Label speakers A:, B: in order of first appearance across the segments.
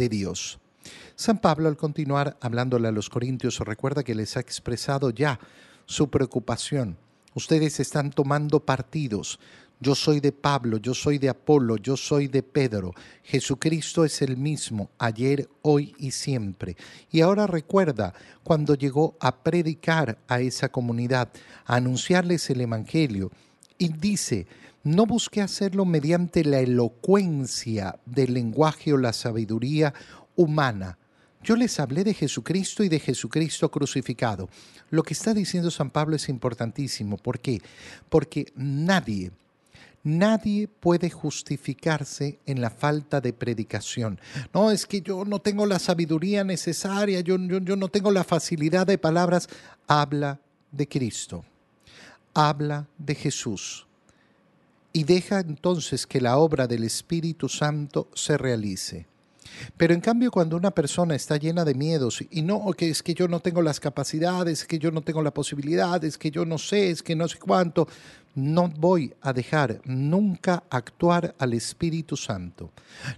A: de Dios. San Pablo al continuar hablándole a los corintios recuerda que les ha expresado ya su preocupación. Ustedes están tomando partidos. Yo soy de Pablo, yo soy de Apolo, yo soy de Pedro. Jesucristo es el mismo, ayer, hoy y siempre. Y ahora recuerda cuando llegó a predicar a esa comunidad, a anunciarles el Evangelio. Y dice, no busqué hacerlo mediante la elocuencia del lenguaje o la sabiduría humana. Yo les hablé de Jesucristo y de Jesucristo crucificado. Lo que está diciendo San Pablo es importantísimo. ¿Por qué? Porque nadie, Nadie puede justificarse en la falta de predicación. No, es que yo no tengo la sabiduría necesaria, yo, yo, no tengo la facilidad de palabras. Habla de Cristo, habla de Jesús y deja entonces que la obra del Espíritu Santo se realice. Pero en cambio, cuando una persona está llena de miedos y no, que es que yo no tengo las capacidades, que yo no tengo la posibilidad, es que yo no sé, es que no sé cuánto, no voy a dejar nunca actuar al Espíritu Santo.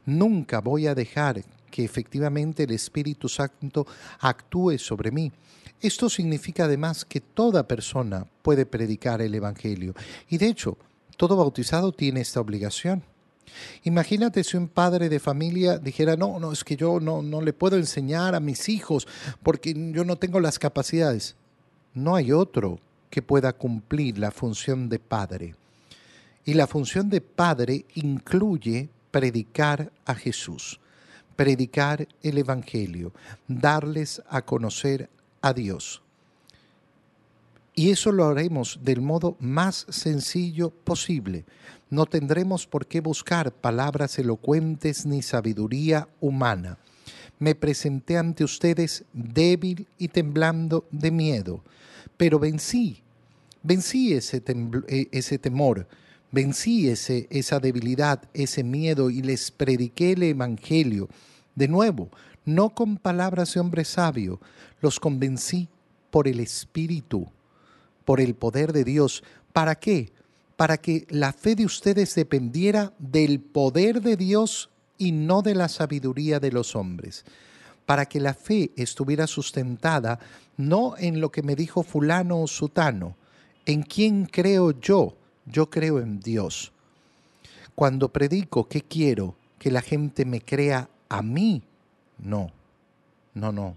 A: Nunca voy a dejar que efectivamente el Espíritu Santo actúe sobre mí. Esto significa además que toda persona puede predicar el Evangelio. Y de hecho, todo bautizado tiene esta obligación. Imagínate si un padre de familia dijera, no, no, es que yo no, no le puedo enseñar a mis hijos porque yo no tengo las capacidades. No hay otro que pueda cumplir la función de padre. Y la función de padre incluye predicar a Jesús, predicar el Evangelio, darles a conocer a Dios. Y eso lo haremos del modo más sencillo posible. No tendremos por qué buscar palabras elocuentes ni sabiduría humana. Me presenté ante ustedes débil y temblando de miedo, pero vencí, vencí ese, e, ese temor, vencí ese, esa debilidad, ese miedo y les prediqué el Evangelio. De nuevo, no con palabras de hombre sabio, los convencí por el Espíritu por el poder de Dios. ¿Para qué? Para que la fe de ustedes dependiera del poder de Dios y no de la sabiduría de los hombres. Para que la fe estuviera sustentada no en lo que me dijo fulano o sutano, en quién creo yo, yo creo en Dios. Cuando predico, ¿qué quiero? Que la gente me crea a mí. No, no, no.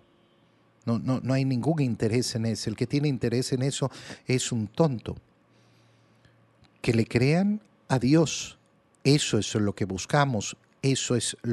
A: No, no, hay ningún interés en eso. El que tiene interés en eso es un tonto. Que le crean a Dios. Eso es lo que buscamos. Eso es